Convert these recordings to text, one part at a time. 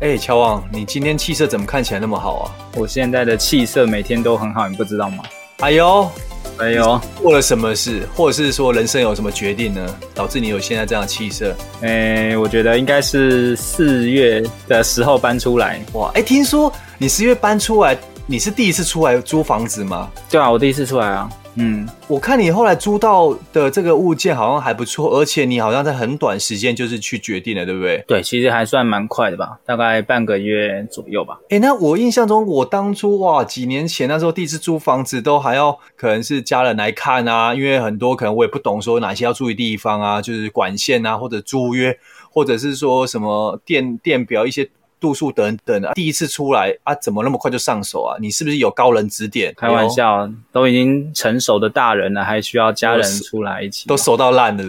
哎，乔王，你今天气色怎么看起来那么好啊？我现在的气色每天都很好，你不知道吗？哎呦，哎呦，做了什么事，或者是说人生有什么决定呢，导致你有现在这样的气色？哎，我觉得应该是四月的时候搬出来。哇，哎，听说你四月搬出来，你是第一次出来租房子吗？对啊，我第一次出来啊。嗯，我看你后来租到的这个物件好像还不错，而且你好像在很短时间就是去决定了，对不对？对，其实还算蛮快的吧，大概半个月左右吧。诶，那我印象中，我当初哇，几年前那时候第一次租房子，都还要可能是家人来看啊，因为很多可能我也不懂说哪些要注意地方啊，就是管线啊，或者租约，或者是说什么电电表一些。度数等等啊，第一次出来啊，怎么那么快就上手啊？你是不是有高人指点？开玩笑，哎、都已经成熟的大人了，还需要家人出来一起？都熟到烂了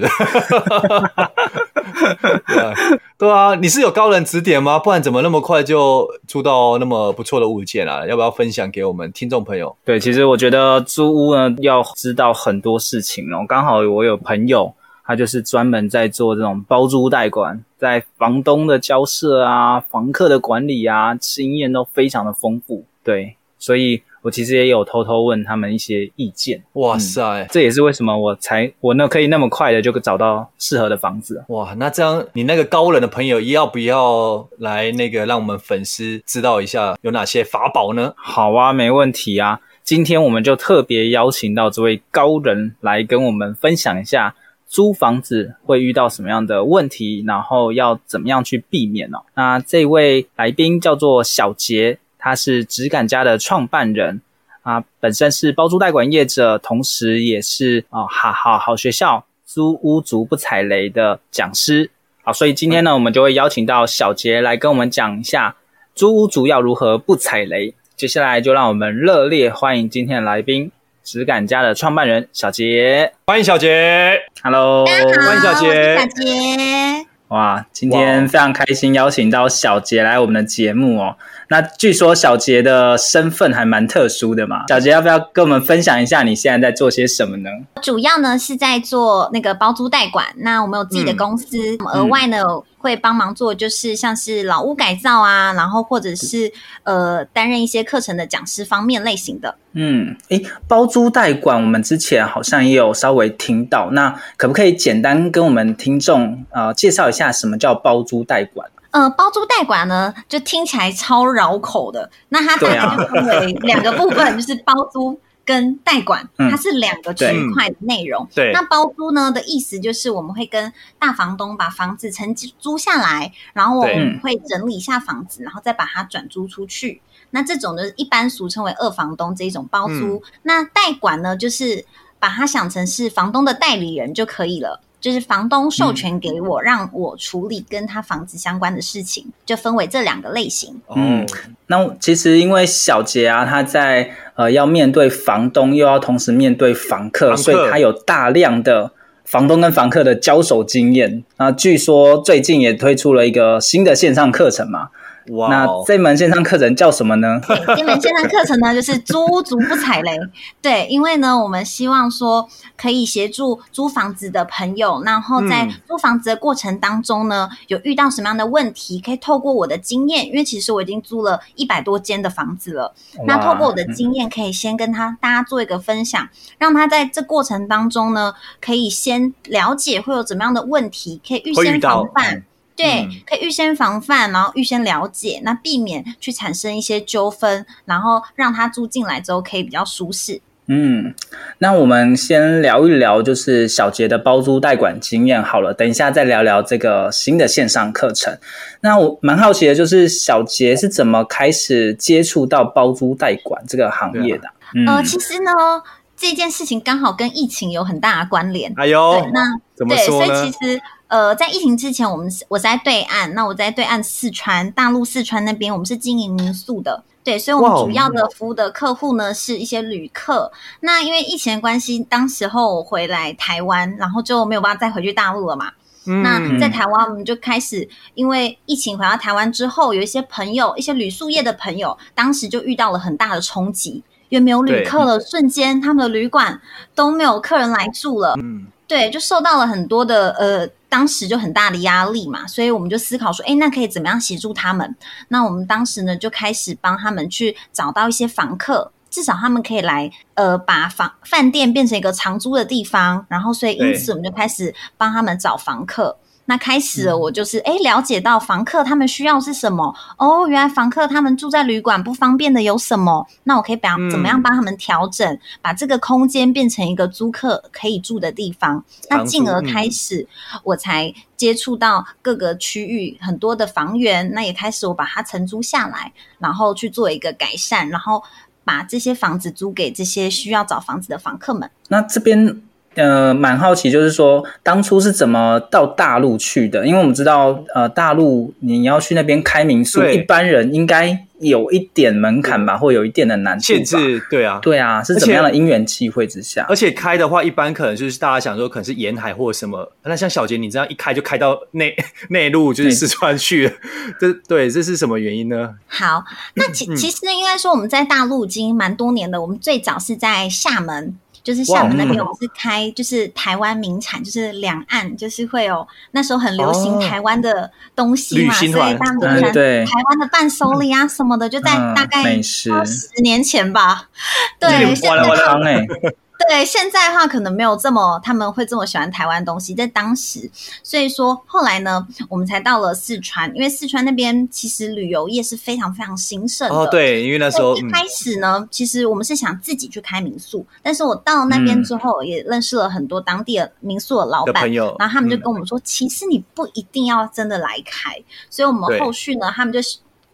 对啊，对啊，你是有高人指点吗？不然怎么那么快就租到那么不错的物件啊？要不要分享给我们听众朋友？对，其实我觉得租屋呢，要知道很多事情哦。刚好我有朋友。他就是专门在做这种包租代管，在房东的交涉啊、房客的管理啊，经验都非常的丰富。对，所以我其实也有偷偷问他们一些意见。哇塞，嗯，这也是为什么我才我那可以那么快的就找到适合的房子。哇，那这样你那个高人的朋友要不要来那个让我们粉丝知道一下有哪些法宝呢？好啊，没问题啊。今天我们就特别邀请到这位高人来跟我们分享一下。租房子会遇到什么样的问题，然后要怎么样去避免呢？那这位来宾叫做小杰，他是质感家的创办人啊，本身是包租代管业者，同时也是啊好好好学校租屋族不踩雷的讲师。好，所以今天呢，我们就会邀请到小杰来跟我们讲一下租屋族要如何不踩雷。接下来就让我们热烈欢迎今天的来宾。质感家的创办人小杰，欢迎小杰，Hello，大家好，欢迎小杰，小杰，哇，今天非常开心邀请到小杰来我们的节目哦。那据说小杰的身份还蛮特殊的嘛，小杰要不要跟我们分享一下你现在在做些什么呢？主要呢是在做那个包租代管，那我们有自己的公司，嗯、额外呢。嗯会帮忙做，就是像是老屋改造啊，然后或者是呃担任一些课程的讲师方面类型的。嗯，诶，包租代管，我们之前好像也有稍微听到，那可不可以简单跟我们听众呃介绍一下什么叫包租代管？呃，包租代管呢，就听起来超绕口的。那它大概就分为两个部分，就是包租。跟代管，它是两个区块的内容。嗯、对，那包租呢的意思就是我们会跟大房东把房子承租下来，然后我们会整理一下房子，然后再把它转租出去。那这种呢，一般俗称为二房东这一种包租。嗯、那代管呢，就是把它想成是房东的代理人就可以了。就是房东授权给我，嗯、让我处理跟他房子相关的事情，就分为这两个类型。嗯，那其实因为小杰啊，他在呃要面对房东，又要同时面对房客，房客，所以他有大量的房东跟房客的交手经验。那据说最近也推出了一个新的线上课程嘛，哇！那这门线上课程叫什么呢？这门线上课程呢，就是租屋族不踩雷。对，因为呢，我们希望说可以协助租房子的朋友，然后在租房子的过程当中呢，嗯、有遇到什么样的问题，可以透过我的经验，因为其实我已经租了一百多间的房子了。那透过我的经验，可以先跟他大家做一个分享，让他在这过程当中呢，可以先了解会有怎么样的问题，可以预先防范。对，嗯、可以预先防范，然后预先了解，那避免去产生一些纠纷，然后让他住进来之后可以比较舒适。嗯，那我们先聊一聊，就是小杰的包租代管经验好了。等一下再聊聊这个新的线上课程。那我蛮好奇的，就是小杰是怎么开始接触到包租代管这个行业的？嗯、呃，其实呢，这件事情刚好跟疫情有很大的关联。哎呦，那怎么说呢？对，所以其实。呃，在疫情之前，我们是我在对岸，那我在对岸四川大陆四川那边，我们是经营民宿的，对，所以我们主要的服务的客户呢是一些旅客。那因为疫情的关系，当时候我回来台湾，然后就没有办法再回去大陆了嘛。嗯、那在台湾，我们就开始因为疫情回到台湾之后，有一些朋友，一些旅宿业的朋友，当时就遇到了很大的冲击，因为没有旅客了，瞬间他们的旅馆都没有客人来住了。嗯，对，就受到了很多的呃。当时就很大的压力嘛，所以我们就思考说，哎，那可以怎么样协助他们？那我们当时呢，就开始帮他们去找到一些房客，至少他们可以来，呃，把房饭店变成一个长租的地方。然后，所以因此我们就开始帮他们找房客。那开始了，我就是哎，了解到房客他们需要是什么哦，原来房客他们住在旅馆不方便的有什么？那我可以把怎么样帮他们调整，嗯、把这个空间变成一个租客可以住的地方。那进而开始，我才接触到各个区域很多的房源，那也开始我把它承租下来，然后去做一个改善，然后把这些房子租给这些需要找房子的房客们。那这边。呃，蛮好奇，就是说当初是怎么到大陆去的？因为我们知道，呃，大陆你要去那边开民宿，一般人应该有一点门槛吧，或有一点的难度限制。对啊，对啊，是怎么样的因缘际会之下？而且开的话，一般可能就是大家想说，可能是沿海或什么。那像小杰，你这样一开就开到内内陆，就是四川去了，这对，这是什么原因呢？好，那其其实，应该说我们在大陆已经蛮多年的。我们最早是在厦门。就是厦门那边，我们是开，就是台湾名产，就是两岸，就是会有那时候很流行台湾的东西嘛，所以当然台湾的伴手礼啊什么的，就在大概十年前吧，对，现在。对，现在的话可能没有这么他们会这么喜欢台湾东西，在当时，所以说后来呢，我们才到了四川，因为四川那边其实旅游业是非常非常兴盛的。哦，对，因为那时候一开始呢，嗯、其实我们是想自己去开民宿，但是我到那边之后，也认识了很多当地的民宿的老板，朋友，然后他们就跟我们说，嗯、其实你不一定要真的来开，所以我们后续呢，他们就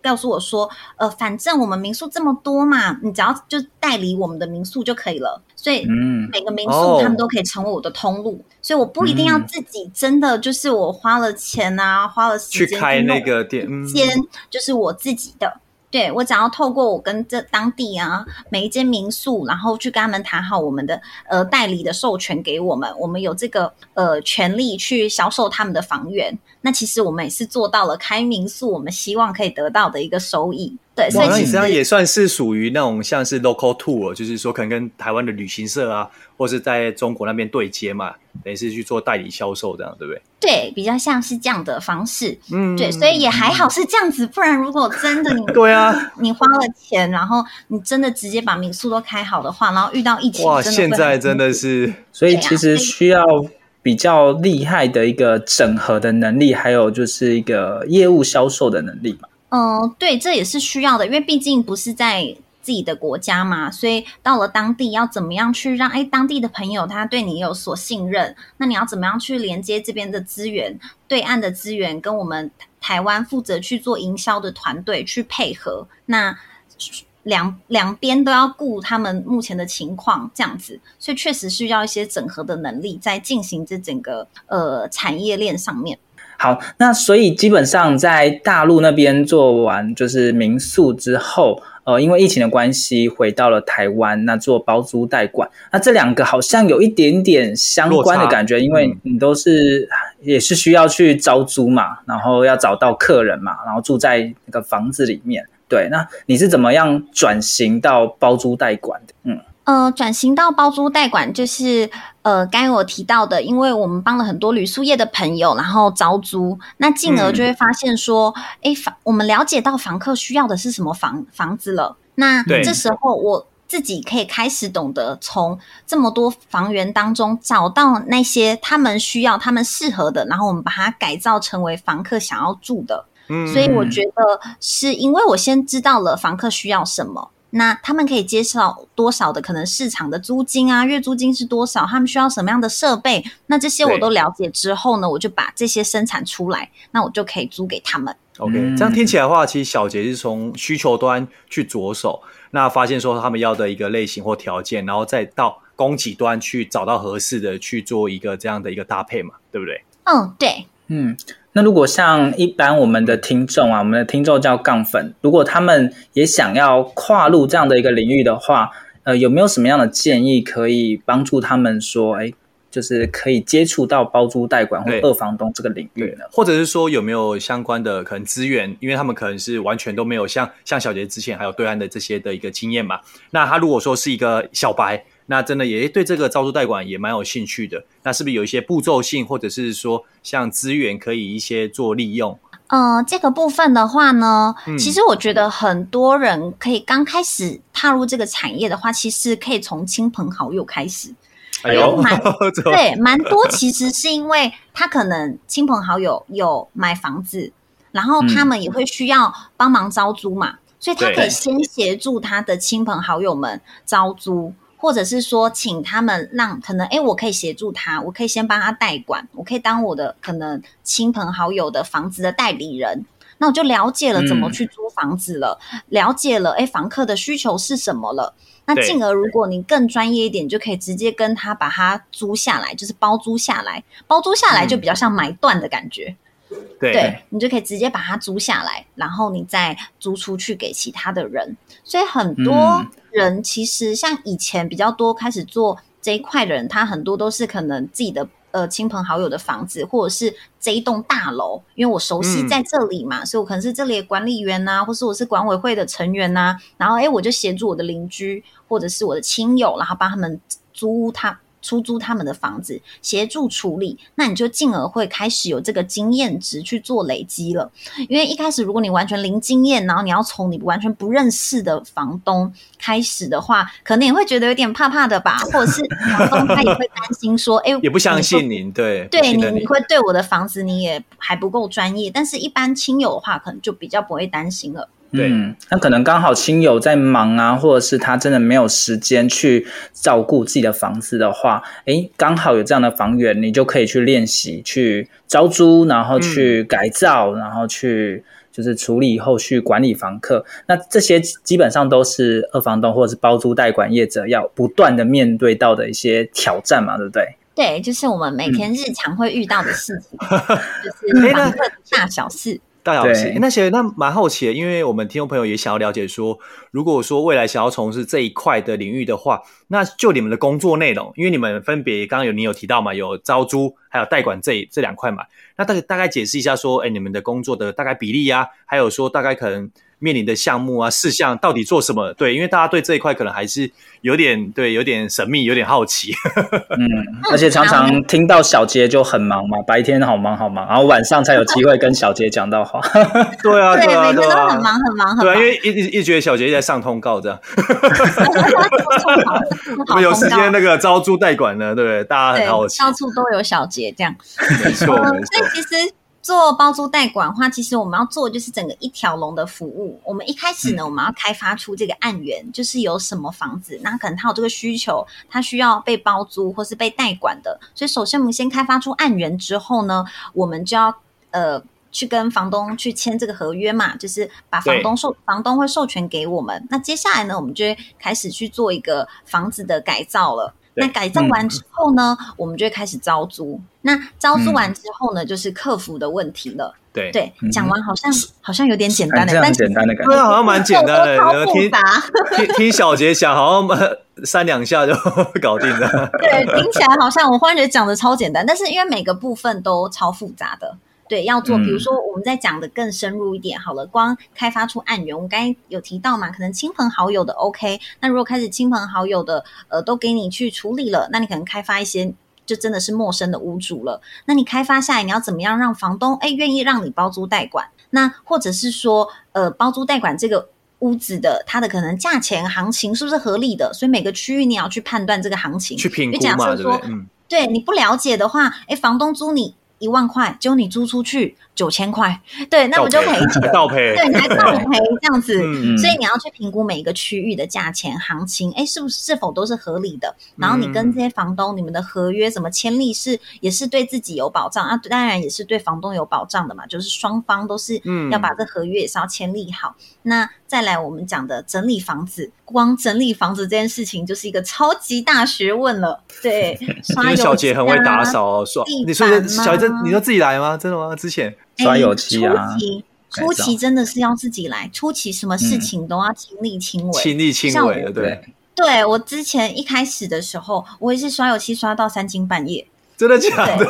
告诉我说，呃，反正我们民宿这么多嘛，你只要就代理我们的民宿就可以了。所以，每个民宿他们都可以成为我的通路，嗯、所以我不一定要自己真的就是我花了钱啊，嗯、花了时间去开那个店，间就是我自己的。对，我只要透过我跟这当地啊每一间民宿，然后去跟他们谈好我们的呃代理的授权给我们，我们有这个呃权利去销售他们的房源。那其实我们也是做到了开民宿，我们希望可以得到的一个收益。对，所以其实也算是属于那种像是 local tour，就是说可能跟台湾的旅行社啊，或是在中国那边对接嘛，等于是去做代理销售这样，对不对？对，比较像是这样的方式。嗯，对，所以也还好是这样子，不然如果真的你 对啊，你花了钱，然后你真的直接把民宿都开好的话，然后遇到疫情，哇，现在真的是，所以其实需要比较厉害的一个整合的能力，还有就是一个业务销售的能力嘛。嗯，对，这也是需要的，因为毕竟不是在自己的国家嘛，所以到了当地要怎么样去让哎当地的朋友他对你有所信任？那你要怎么样去连接这边的资源，对岸的资源跟我们台湾负责去做营销的团队去配合？那两两边都要顾他们目前的情况，这样子，所以确实需要一些整合的能力，在进行这整个呃产业链上面。好，那所以基本上在大陆那边做完就是民宿之后，呃，因为疫情的关系回到了台湾，那做包租代管，那这两个好像有一点点相关的感觉，因为你都是也是需要去招租嘛，然后要找到客人嘛，然后住在那个房子里面。对，那你是怎么样转型到包租代管的？嗯。呃，转型到包租代管，就是呃，刚才我提到的，因为我们帮了很多旅宿业的朋友，然后招租，那进而就会发现说，哎、嗯，房我们了解到房客需要的是什么房房子了。那这时候我自己可以开始懂得从这么多房源当中找到那些他们需要、他们适合的，然后我们把它改造成为房客想要住的。嗯，所以我觉得是因为我先知道了房客需要什么。那他们可以接受多少的可能市场的租金啊？月租金是多少？他们需要什么样的设备？那这些我都了解之后呢，我就把这些生产出来，那我就可以租给他们。OK，这样听起来的话，其实小杰是从需求端去着手，那发现说他们要的一个类型或条件，然后再到供给端去找到合适的去做一个这样的一个搭配嘛，对不对？嗯，对，嗯。那如果像一般我们的听众啊，我们的听众叫杠粉，如果他们也想要跨入这样的一个领域的话，呃，有没有什么样的建议可以帮助他们说，哎，就是可以接触到包租代管或二房东这个领域呢？或者是说有没有相关的可能资源？因为他们可能是完全都没有像像小杰之前还有对岸的这些的一个经验嘛。那他如果说是一个小白。那真的也对这个招租代管也蛮有兴趣的。那是不是有一些步骤性，或者是说像资源可以一些做利用？呃，这个部分的话呢，嗯、其实我觉得很多人可以刚开始踏入这个产业的话，其实可以从亲朋好友开始。哎呦，蛮 对，蛮多其实是因为他可能亲朋好友有买房子，然后他们也会需要帮忙招租嘛，嗯、所以他可以先协助他的亲朋好友们招租。或者是说，请他们让可能，哎，我可以协助他，我可以先帮他代管，我可以当我的可能亲朋好友的房子的代理人。那我就了解了怎么去租房子了，嗯、了解了，哎，房客的需求是什么了。那进而，如果你更专业一点，就可以直接跟他把它租下来，就是包租下来。包租下来就比较像买断的感觉。嗯、对，对，你就可以直接把它租下来，然后你再租出去给其他的人。所以很多。嗯人其实像以前比较多开始做这一块的人，他很多都是可能自己的呃亲朋好友的房子，或者是这一栋大楼，因为我熟悉在这里嘛，嗯、所以我可能是这里的管理员呐、啊，或是我是管委会的成员呐、啊，然后诶我就协助我的邻居或者是我的亲友，然后帮他们租他。出租他们的房子，协助处理，那你就进而会开始有这个经验值去做累积了。因为一开始如果你完全零经验，然后你要从你完全不认识的房东开始的话，可能也会觉得有点怕怕的吧，或者是房东他也会担心说，哎，也不相信您，对，对你你会对我的房子你也还不够专业，但是一般亲友的话，可能就比较不会担心了。对，嗯，那可能刚好亲友在忙啊，或者是他真的没有时间去照顾自己的房子的话，诶，刚好有这样的房源，你就可以去练习去招租，然后去改造，嗯、然后去就是处理后续管理房客。那这些基本上都是二房东或者是包租代管业者要不断的面对到的一些挑战嘛，对不对？对，就是我们每天日常会遇到的事情，嗯、就是房客大小事。大小事，那些那蛮好奇的，因为我们听众朋友也想要了解说，如果说未来想要从事这一块的领域的话，那就你们的工作内容，因为你们分别刚刚有你有提到嘛，有招租还有代管这这两块嘛，那大概大概解释一下说，哎，你们的工作的大概比例呀、啊，还有说大概可能。面临的项目啊，事项到底做什么？对，因为大家对这一块可能还是有点对，有点神秘，有点好奇。嗯，而且常常听到小杰就很忙嘛，白天好忙好忙，然后晚上才有机会跟小杰讲到话。对啊，对啊，对啊，每天都很忙很忙很忙。对啊，因为一一直觉得小杰一直在上通告这样。我们有时间那个招租代管呢，对不对？大家很好奇，到处都有小杰这样。没错，没错。所以其实。做包租代管的话，其实我们要做的就是整个一条龙的服务。我们一开始呢，我们要开发出这个案源，嗯、就是有什么房子，那可能他有这个需求，他需要被包租或是被代管的。所以首先我们先开发出案源之后呢，我们就要呃去跟房东去签这个合约嘛，就是把房东授房东会授权给我们。那接下来呢，我们就会开始去做一个房子的改造了。那改造完之后呢，嗯、我们就会开始招租。那招租完之后呢，嗯、就是客服的问题了。对对，讲完好像、嗯、好像有点简单的，但简单的感觉，对，好像蛮简单的。超复杂。听听小杰讲，好像三两下就搞定了。对，听起来好像我忽然觉得讲的超简单，但是因为每个部分都超复杂的。对，要做，比如说我们再讲的更深入一点好了，光开发出案源，我们刚才有提到嘛，可能亲朋好友的 OK，那如果开始亲朋好友的呃都给你去处理了，那你可能开发一些就真的是陌生的屋主了，那你开发下来，你要怎么样让房东哎愿意让你包租代管？那或者是说呃包租代管这个屋子的它的可能价钱行情是不是合理的？所以每个区域你要去判断这个行情，去评估嘛，对不对？嗯，对，你不了解的话，哎，房东租你。一万块，就你租出去九千块，对，那我就赔钱，倒赔，对，你还倒 赔这样子，嗯、所以你要去评估每一个区域的价钱行情，哎，是不是是否都是合理的？然后你跟这些房东，你们的合约怎么签立是也是对自己有保障啊？当然也是对房东有保障的嘛，就是双方都是要把这合约也是要签立好。嗯、那再来我们讲的整理房子，光整理房子这件事情就是一个超级大学问了，对，因为小姐很会打扫哦，说你说小杰。你说自己来吗？真的吗？之前刷油漆啊，初期初期真的是要自己来，初期什么事情都要亲力亲为，亲力亲为的，对。对，我之前一开始的时候，我也是刷油漆刷到三更半夜。真的假的？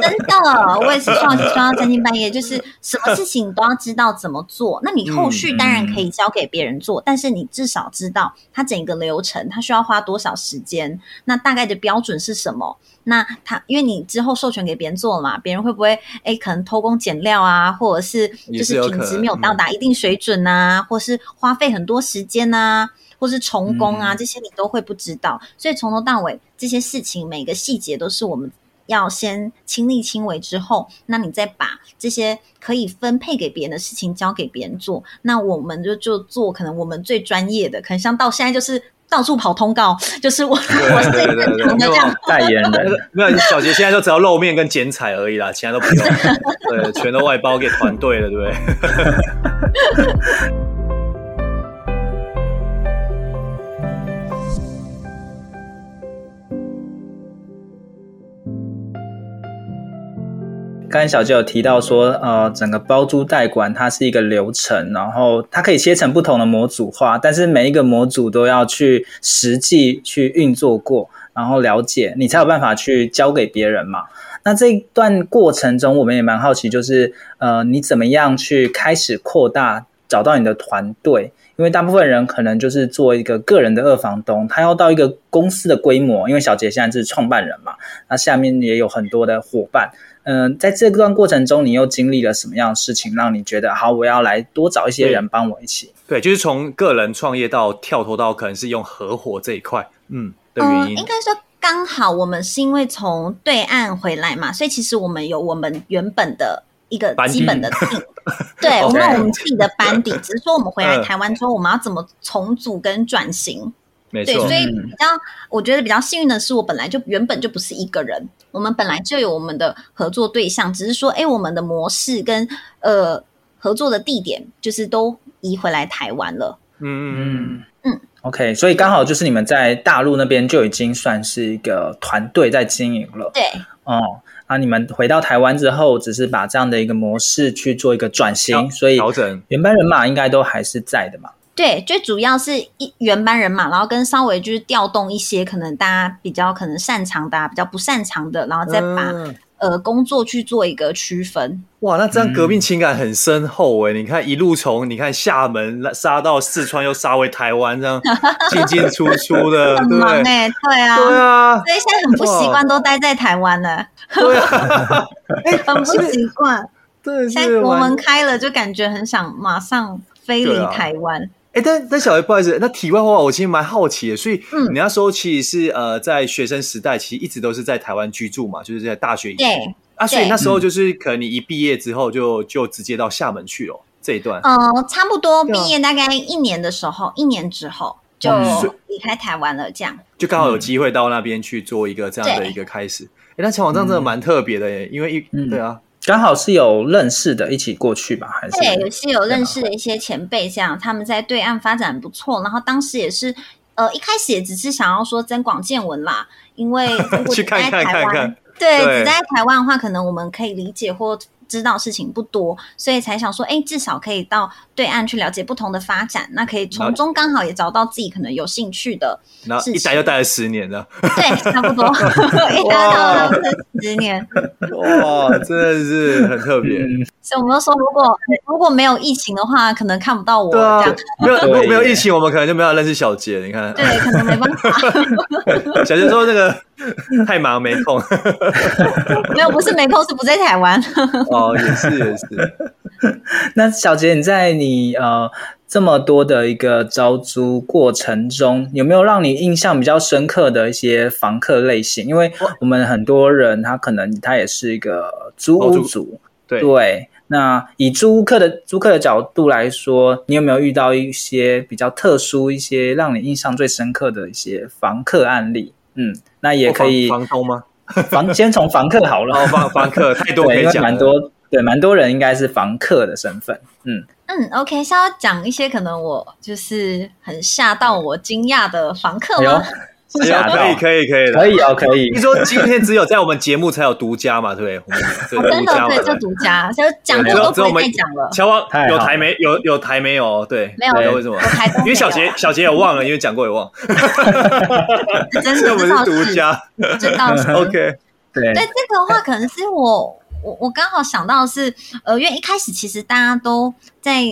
真的，我也是刷刷到三更半夜，就是什么事情都要知道怎么做。那你后续当然可以交给别人做，嗯、但是你至少知道它整个流程，它需要花多少时间，那大概的标准是什么？那他因为你之后授权给别人做了嘛，别人会不会哎可能偷工减料啊，或者是就是品质没有到达一定水准啊，或是花费很多时间啊，或是重工啊，这些你都会不知道。嗯、所以从头到尾这些事情每个细节都是我们。要先亲力亲为之后，那你再把这些可以分配给别人的事情交给别人做，那我们就就做可能我们最专业的，可能像到现在就是到处跑通告，就是我我是最正常的这样代言人。没有小杰现在就只要露面跟剪彩而已啦，其他都不用，对，全都外包给团队了，对不对？刚才小杰有提到说，呃，整个包租代管它是一个流程，然后它可以切成不同的模组化，但是每一个模组都要去实际去运作过，然后了解，你才有办法去交给别人嘛。那这一段过程中，我们也蛮好奇，就是呃，你怎么样去开始扩大，找到你的团队？因为大部分人可能就是做一个个人的二房东，他要到一个公司的规模，因为小杰现在是创办人嘛，那下面也有很多的伙伴。嗯、呃，在这段过程中，你又经历了什么样的事情，让你觉得好，我要来多找一些人帮我一起？对，就是从个人创业到跳脱到可能是用合伙这一块，嗯的原因。嗯、应该说刚好我们是因为从对岸回来嘛，所以其实我们有我们原本的一个基本的 team，对，我们有我们自己的班底，只是说我们回来台湾之后，我们要怎么重组跟转型。没错，对，所以比较，我觉得比较幸运的是，我本来就原本就不是一个人，我们本来就有我们的合作对象，只是说，哎，我们的模式跟呃合作的地点，就是都移回来台湾了。嗯嗯嗯嗯。OK，所以刚好就是你们在大陆那边就已经算是一个团队在经营了。对。哦，那你们回到台湾之后，只是把这样的一个模式去做一个转型，所以调整原班人马应该都还是在的嘛。对，最主要是一原班人马，然后跟稍微就是调动一些可能大家比较可能擅长的、啊，比较不擅长的，然后再把、嗯、呃工作去做一个区分。哇，那这样革命情感很深厚哎、欸嗯、你看一路从你看厦门杀到四川，又杀回台湾，这样 进进出出的，很忙诶、欸、对啊，对啊，所以现在很不习惯都待在台湾了，对啊，很不习惯。对，现在国门开了，就感觉很想马上飞离台湾。哎，但但小杰不好意思，那题外话，我其实蛮好奇的。所以你那时候其实是呃，在学生时代，其实一直都是在台湾居住嘛，就是在大学以前对啊，所以那时候就是可能你一毕业之后就就直接到厦门去了这一段。嗯、呃，差不多毕业大概一年的时候，一年之后就离开台湾了，这样就刚好有机会到那边去做一个这样的一个开始。哎，那前往这样真的蛮特别的耶，因为一、嗯、对啊。刚好是有认识的，一起过去吧？还是对，有是有认识的一些前辈，这样他们在对岸发展不错，然后当时也是呃，一开始也只是想要说增广见闻啦，因为如果 去看看看看，对，只在台湾的话，可能我们可以理解或。知道事情不多，所以才想说，哎，至少可以到对岸去了解不同的发展，那可以从中刚好也找到自己可能有兴趣的然后。一待就待了十年了，对，差不多 一待到了十年，哇，真的是很特别。所以我们都说，如果如果没有疫情的话，可能看不到我这样。没有，如果没有疫情，我们可能就没有认识小杰。你看，对，可能没办法。小杰说那个太忙没空，没有，不是没空，是不在台湾。哦，也是也是。那小杰，你在你呃这么多的一个招租过程中，有没有让你印象比较深刻的一些房客类型？因为我们很多人他可能他也是一个租屋族，对对。那以租客的租客的角度来说，你有没有遇到一些比较特殊、一些让你印象最深刻的一些房客案例？嗯，那也可以。房东吗？房先从房客好了。哦，房房客太多可以讲，蛮多。对，蛮多人应该是房客的身份。嗯嗯，OK，是要讲一些可能我就是很吓到我惊讶的房客吗？可以可以可以可以哦，可以。你说今天只有在我们节目才有独家嘛？对，真的对，就独家，就讲过都不会再讲了。乔王有台没有？有台没有？对，没有。为什么？因为小杰小杰也忘了，因为讲过也忘。真的，我们是独家，知道是 OK。对，对这个的话，可能是我。我我刚好想到的是，呃，因为一开始其实大家都在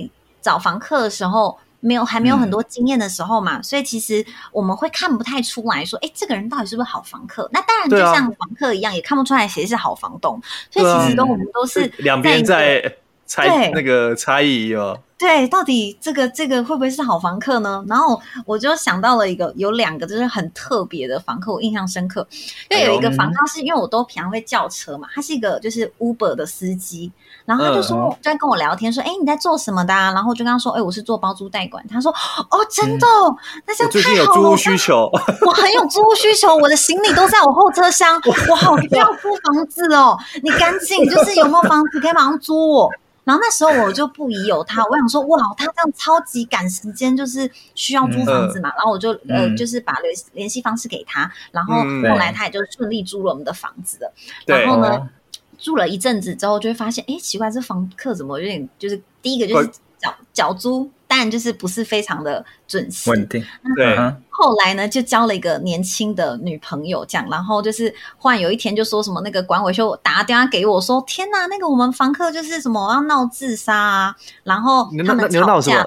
找房客的时候，没有还没有很多经验的时候嘛，嗯、所以其实我们会看不太出来说，哎，这个人到底是不是好房客？那当然，就像房客一样，啊、也看不出来谁是好房东。所以其实都我们都是两边在猜那个差异哦。对，到底这个这个会不会是好房客呢？然后我就想到了一个，有两个就是很特别的房客，我印象深刻。因为有一个房客是因为我都平常会叫车嘛，他是一个就是 Uber 的司机，然后他就说、嗯、就在跟我聊天说，哎，你在做什么的、啊？然后就跟他说，哎，我是做包租代管。他说，哦，真的，嗯、那这样太好了。最近有租屋需求，我很有租屋需求，我的行李都在我后车厢，我好需要租房子哦，你赶紧就是有没有房子可以马上租我。然后那时候我就不疑有他，我想说哇，他这样超级赶时间，就是需要租房子嘛。嗯、然后我就、嗯、呃，就是把联联系方式给他，然后后来他也就顺利租了我们的房子了。嗯、然后呢，对住了一阵子之后，就会发现，哎，奇怪，这房客怎么有点就是第一个就是缴缴租。但就是不是非常的准时，稳定。对，后来呢，就交了一个年轻的女朋友，这样。然后就是忽然有一天就说什么那个管委就打电话给我说：“天哪，那个我们房客就是什么要闹自杀啊！”然后他们吵架，然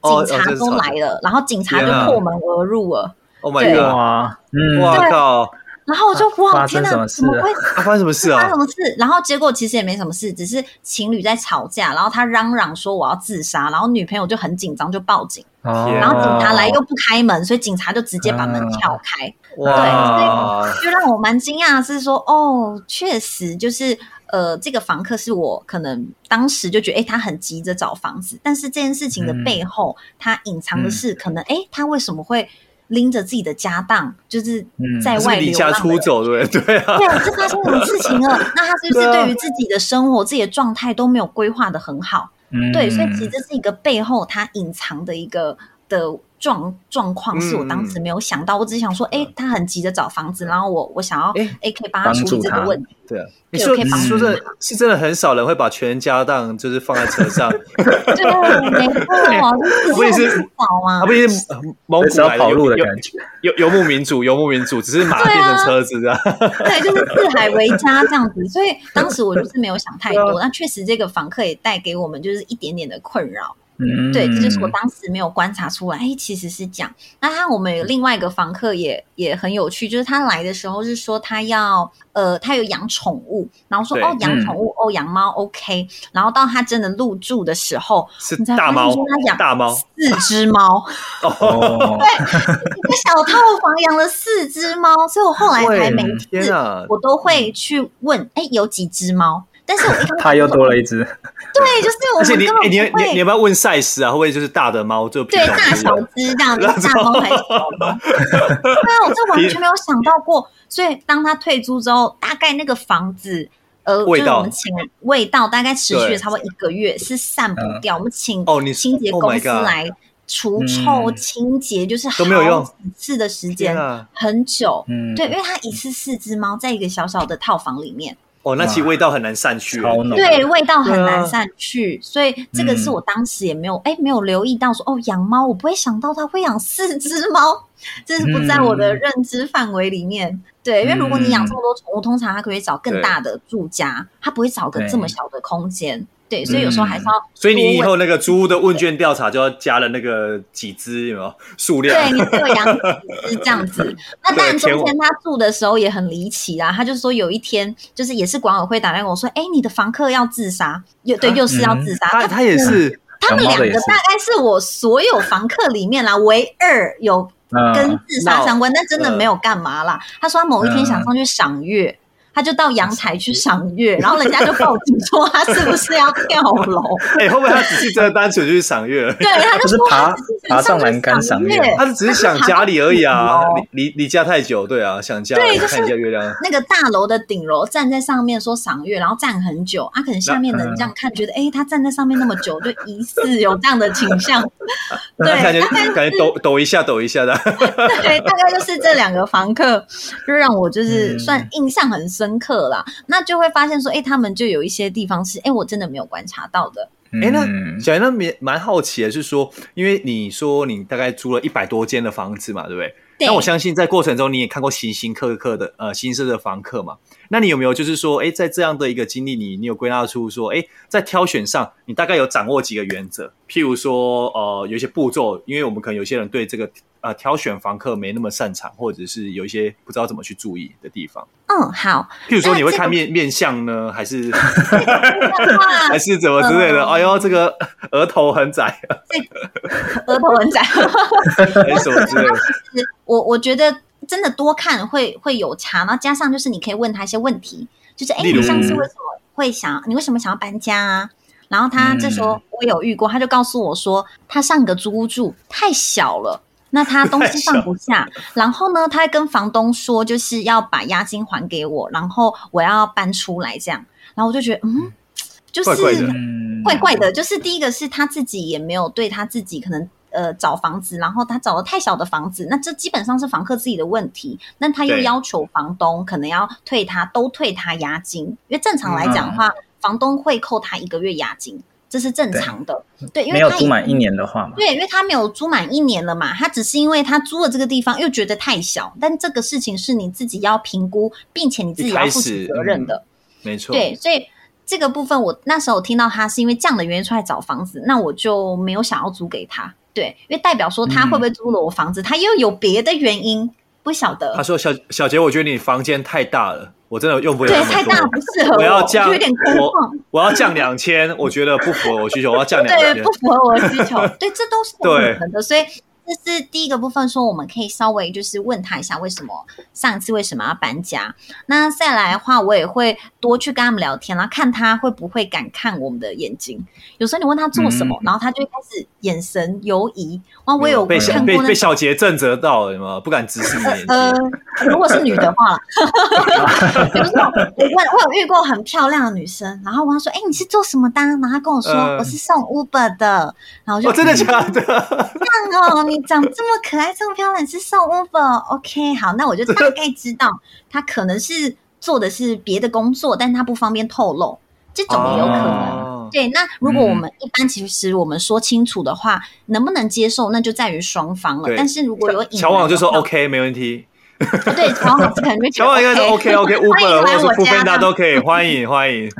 后警察都来了，然后警察就破门而入了。Oh my god！嗯，哇靠！然后我就哇天哪，怎么会 发生什么事啊？发生什么事？然后结果其实也没什么事，只是情侣在吵架，然后他嚷嚷说我要自杀，然后女朋友就很紧张就报警，然后警察来又不开门，所以警察就直接把门撬开。对，所以就让我蛮惊讶的是说，哦，确实就是呃，这个房客是我可能当时就觉得，哎，他很急着找房子，但是这件事情的背后，他隐藏的是可能，哎，他为什么会？拎着自己的家当，就是在外离家出走，对对啊，对，这发生什么事情了？那他是不是对于自己的生活、自己的状态都没有规划的很好？对，所以其实这是一个背后他隐藏的一个的状状况，是我当时没有想到。我只是想说，哎，他很急着找房子，然后我我想要，哎，可以帮他处理这个问题。对啊，你说说这是真的很少人会把全家当就是放在车上。对，没错，我也是少啊？不也是蒙古跑路的感觉游游牧民族，游牧民族只是马变成车子这样。对，就是四海为家这样子。所以当时我就是没有想太多。那确实，这个房客也带给我们就是一点点的困扰。嗯，对，这就是我当时没有观察出来，哎，其实是这样。那他我们有另外一个房客也也很有趣，就是他来的时候是说他要呃，他有养宠物，然后说哦，养宠物、嗯、哦，养猫 OK，然后到他真的入住的时候，是大猫，说他养大猫四只猫，哦，对，一个小套房养了四只猫，所以我后来才每次我都会去问，哎，有几只猫？但是我一他又多了一只，对，就是我们根本不会。你你你要不要问 size 啊？会不会就是大的猫就对大小只这样子，大猫还是小猫？对啊，我这完全没有想到过。所以当他退租之后，大概那个房子，呃，就是我们请味道大概持续了差不多一个月，是散不掉。我们请清洁公司来除臭、清洁，就是都没有用几次的时间，很久。嗯，对，因为它一次四只猫在一个小小的套房里面。哦，那其实味道很难散去，对，味道很难散去，所以这个是我当时也没有哎没有留意到说哦养猫，我不会想到它会养四只猫，这是不在我的认知范围里面。对，因为如果你养这么多宠物，通常它可以找更大的住家，它不会找个这么小的空间。对，所以有时候还是要。所以你以后那个租屋的问卷调查就要加了那个几只有没有数量？对，你只有养几只这样子。那当然中间他住的时候也很离奇啦。他就说有一天，就是也是管委会打电话跟我说：“哎，你的房客要自杀，又对，又是要自杀。”他他也是，他们两个大概是我所有房客里面啦，唯二有跟自杀相关，但真的没有干嘛啦。他说他某一天想上去赏月。他就到阳台去赏月，然后人家就报警说 他是不是要跳楼？哎，会不会他只是真的单纯去赏月？对，他就是爬爬上栏杆赏月，他是只是想家里而已啊，离离离家太久，对啊，想家里看一下月亮。那个大楼的顶楼站在上面说赏月，然后站很久，啊，可能下面的人这样看，觉得哎，他站在上面那么久，就疑似有这样的倾向。对，感觉感觉抖抖一下，抖一下的。对，大概就是这两个房客，就让我就是算印象很深。深刻啦，那就会发现说，哎、欸，他们就有一些地方是，哎、欸，我真的没有观察到的。哎、欸，那小妍，那蛮蛮好奇的，是说，因为你说你大概租了一百多间的房子嘛，对不对？那我相信在过程中你也看过形形色色的呃形色的房客嘛。那你有没有就是说，哎、欸，在这样的一个经历里，你有归纳出说，哎、欸，在挑选上，你大概有掌握几个原则？譬如说，呃，有一些步骤，因为我们可能有些人对这个。呃，挑选房客没那么擅长，或者是有一些不知道怎么去注意的地方。嗯，好。譬如说，你会看面、这个、面相呢，还是 还是怎么之类的？呃、哎呦，这个额头很窄，额头很窄，没什么之类的。我我觉得真的多看会会有差，然后加上就是你可以问他一些问题，就是哎，你上次为什么会想？你为什么想要搬家啊？然后他这时候我有遇过，他就告诉我说，他上个租屋住太小了。那他东西放不下，然后呢，他还跟房东说，就是要把押金还给我，然后我要搬出来这样。然后我就觉得，嗯，就是怪怪的，怪怪的。就是第一个是他自己也没有对他自己可能呃找房子，然后他找了太小的房子，那这基本上是房客自己的问题。那他又要求房东可能要退他都退他押金，因为正常来讲的话，房东会扣他一个月押金。这是正常的，对，对，因为他没有租满一年的话嘛，对，因为他没有租满一年了嘛，他只是因为他租了这个地方又觉得太小，但这个事情是你自己要评估，并且你自己要负起责任的，嗯、没错，对，所以这个部分我那时候听到他是因为这样的原因出来找房子，那我就没有想要租给他，对，因为代表说他会不会租了我房子，嗯、他又有别的原因，不晓得。他说小小杰，我觉得你房间太大了。我真的用不了，对，太大不适合我。我要降，有点我我要降两千，我觉得不符合我需求。我要降两千，对，不符合我的需求。对，这都是可能的，所以。这是第一个部分，说我们可以稍微就是问他一下，为什么上一次为什么要搬家？那再来的话，我也会多去跟他们聊天，然后看他会不会敢看我们的眼睛。有时候你问他做什么，嗯、然后他就开始眼神游移。然后我有看过、那个、被被被小杰震慑到了吗？不敢直视你眼睛。呃，如果是女的话，比如说我问，我有遇过很漂亮的女生，然后我说：“哎，你是做什么的？”然后她跟我说：“呃、我是送 Uber 的。”然后我就、哦、真的假的？这样哦。你长这么可爱，这么漂亮，你是送 Uber？OK，好，那我就大概知道他可能是做的是别的工作，但是他不方便透露，这种也有可能。哦、对，那如果我们一般其实我们说清楚的话，嗯、能不能接受，那就在于双方了。但是如果有乔网就说 OK，没问题。对，乔网可能就 乔网应该是 OK，OK，Uber 或者是 Foodpanda 都可以，欢迎 欢迎。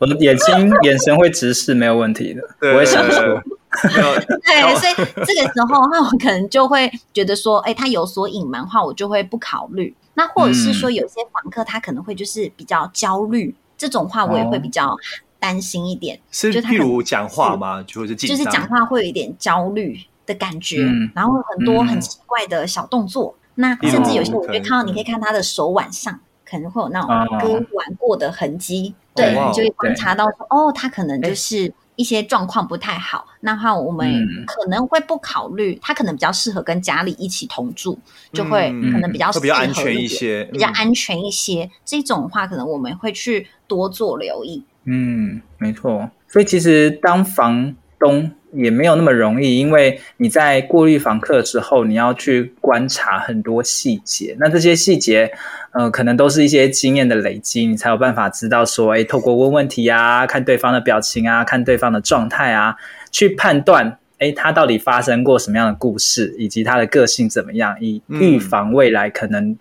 我的眼睛眼神会直视，没有问题的，我会想说。对，所以这个时候的话，我可能就会觉得说，哎、欸，他有所隐瞒的话，我就会不考虑。那或者是说，有些房客他可能会就是比较焦虑，嗯、这种话我也会比较担心一点。是，就譬如讲话吗？就是就是讲话会有一点焦虑的感觉，嗯、然后很多很奇怪的小动作。嗯、那甚至有些我觉得看到，你可以看他的手腕上可能会有那种割腕过的痕迹，哦、对，你就会观察到说，哦，他可能就是。一些状况不太好，那话我们可能会不考虑，他可能比较适合跟家里一起同住，就会可能比较适合比较安全一些，比较安全一些。这种话可能我们会去多做留意。嗯，没错。所以其实当房东也没有那么容易，因为你在过滤房客之后，你要去观察很多细节。那这些细节，呃，可能都是一些经验的累积，你才有办法知道说，哎，透过问问题啊，看对方的表情啊，看对方的状态啊，去判断，哎，他到底发生过什么样的故事，以及他的个性怎么样，以预防未来可能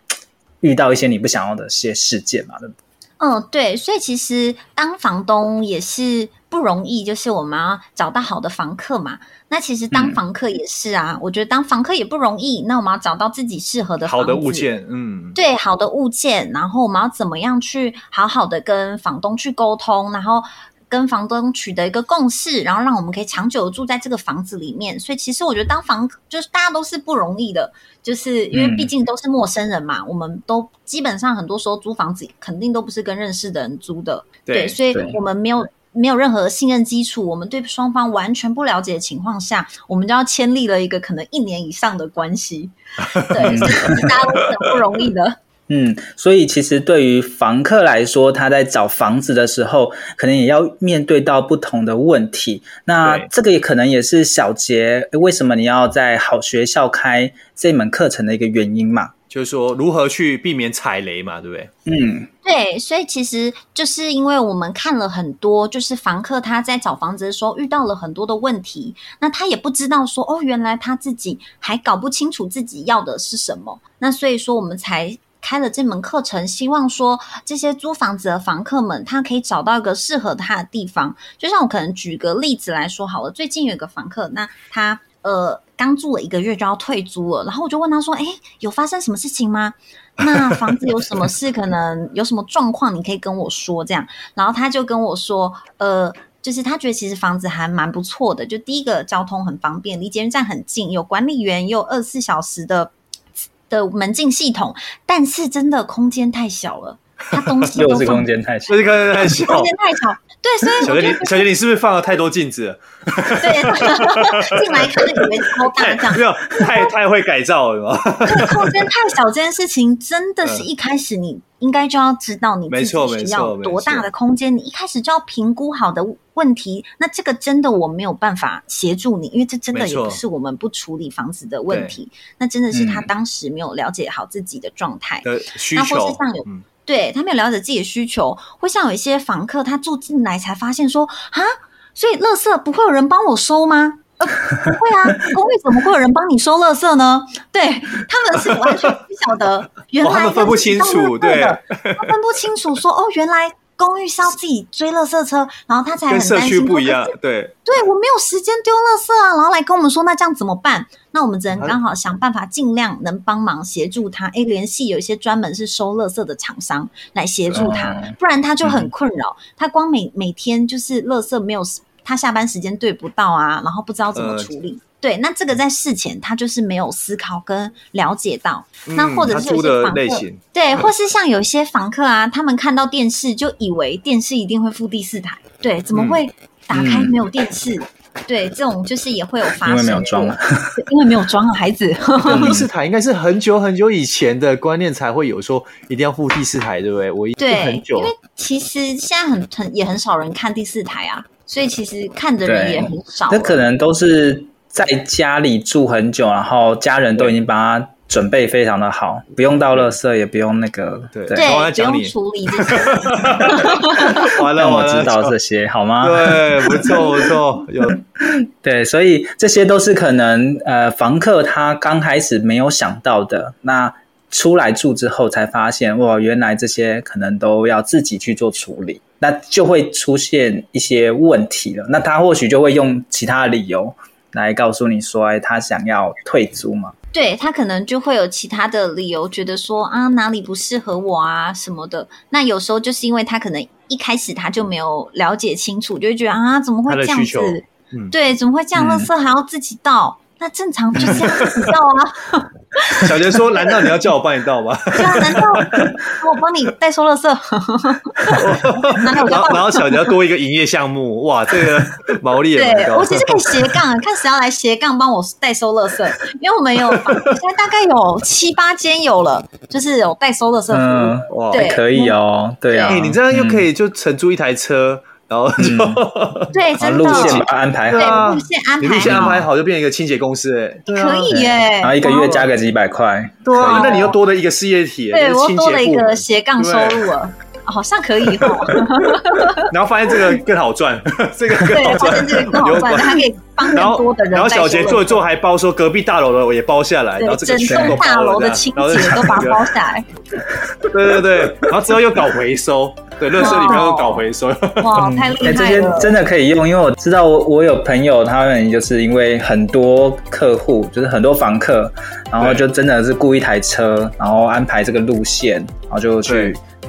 遇到一些你不想要的一些事件嘛，对不对？嗯，对，所以其实当房东也是不容易，就是我们要找到好的房客嘛。那其实当房客也是啊，嗯、我觉得当房客也不容易。那我们要找到自己适合的房，好的物件，嗯，对，好的物件，然后我们要怎么样去好好的跟房东去沟通，然后。跟房东取得一个共识，然后让我们可以长久的住在这个房子里面。所以其实我觉得当房就是大家都是不容易的，就是因为毕竟都是陌生人嘛。嗯、我们都基本上很多时候租房子肯定都不是跟认识的人租的，对，对，所以我们没有没有任何信任基础，我们对双方完全不了解的情况下，我们就要签立了一个可能一年以上的关系，对，大家都是很不容易的。嗯，所以其实对于房客来说，他在找房子的时候，可能也要面对到不同的问题。那这个也可能也是小杰为什么你要在好学校开这门课程的一个原因嘛？就是说如何去避免踩雷嘛，对不对？嗯，对，所以其实就是因为我们看了很多，就是房客他在找房子的时候遇到了很多的问题，那他也不知道说哦，原来他自己还搞不清楚自己要的是什么。那所以说我们才。开了这门课程，希望说这些租房子的房客们，他可以找到一个适合他的地方。就像我可能举个例子来说好了，最近有一个房客，那他呃刚住了一个月就要退租了，然后我就问他说：“哎，有发生什么事情吗？那房子有什么事？可能有什么状况？你可以跟我说这样。”然后他就跟我说：“呃，就是他觉得其实房子还蛮不错的，就第一个交通很方便，离捷运站很近，有管理员，也有二十四小时的。”的门禁系统，但是真的空间太小了，它东西 都是空间太小，空间太小，空间太小。对，所以小杰，你小杰，你是不是放了太多镜子了？对，进来看就以为超大这样，没有，太太会改造了，对，空间太小这件事情，真的是一开始你应该就要知道你自己需要多大的空间，你一开始就要评估好的问题。那这个真的我没有办法协助你，因为这真的也不是我们不处理房子的问题，那真的是他当时没有了解好自己的状态。那或是像有。对，他没有了解自己的需求，会像有一些房客，他住进来才发现说啊，所以垃圾不会有人帮我收吗？呃，不会啊，公寓怎么会有人帮你收垃圾呢？对，他们是完全不晓得，原来、哦、他们分不清楚，对，他分不清楚说哦，原来。公寓是要自己追垃圾车，然后他才很担心。跟社区不一样，对，对我没有时间丢垃圾啊，然后来跟我们说，那这样怎么办？那我们只能刚好想办法，尽量能帮忙协助他。哎，联系有一些专门是收垃圾的厂商来协助他，不然他就很困扰。他光每每天就是垃圾没有，他下班时间对不到啊，然后不知道怎么处理。对，那这个在事前他就是没有思考跟了解到，嗯、那或者是有些房客，对，或是像有些房客啊，他们看到电视就以为电视一定会附第四台，对，怎么会打开没有电视？嗯、对，这种就是也会有发生，因为没有装啊，因为没有装啊，孩子。第四台应该是很久很久以前的观念才会有说一定要付第四台，对不对？我一对很久，因为其实现在很很也很少人看第四台啊，所以其实看的人也很少。那可能都是。在家里住很久，然后家人都已经帮他准备非常的好，不用到垃圾，也不用那个，对，对，不用处理这些。完了，我知道这些，好吗？对，不错，不错，有。对，所以这些都是可能呃，房客他刚开始没有想到的，那出来住之后才发现，哇，原来这些可能都要自己去做处理，那就会出现一些问题了。那他或许就会用其他的理由。来告诉你说，哎，他想要退租嘛？对，他可能就会有其他的理由，觉得说啊，哪里不适合我啊什么的。那有时候就是因为他可能一开始他就没有了解清楚，就会觉得啊，怎么会这样子？嗯、对，怎么会这样？垃圾还要自己倒？嗯那正常就是这样子倒啊。小杰说：“难道你要叫我帮你倒吗？”对啊，难道 我帮你代收垃圾？然后然后小杰要多一个营业项目，哇，这个毛利也蛮高。对，我其实可以斜杠，看谁要来斜杠帮我代收垃圾，因为我们有现在大概有七八间有了，就是有代收垃圾服务。哇，对，可以哦，对啊，你这样又可以就承租一台车。然后就、嗯、对，真的路线把它安排好，对，路线安排路线安排好就变成一个清洁公司哎，可以耶，然后一个月加个几百块，对啊，那你又多了一个事业体，对我多了一个斜杠收入了。好像可以哦，然后发现这个更好赚，这个更好赚，这个更好赚，还可以帮更多的人。然后小杰做一做还包说隔壁大楼的我也包下来，然后整栋大楼的清洁都把它包下来。对对对，然后之后又搞回收，对，垃圾里面又搞回收。哇，太厉害了！这些真的可以用，因为我知道我我有朋友，他们就是因为很多客户，就是很多房客，然后就真的是雇一台车，然后安排这个路线，然后就去。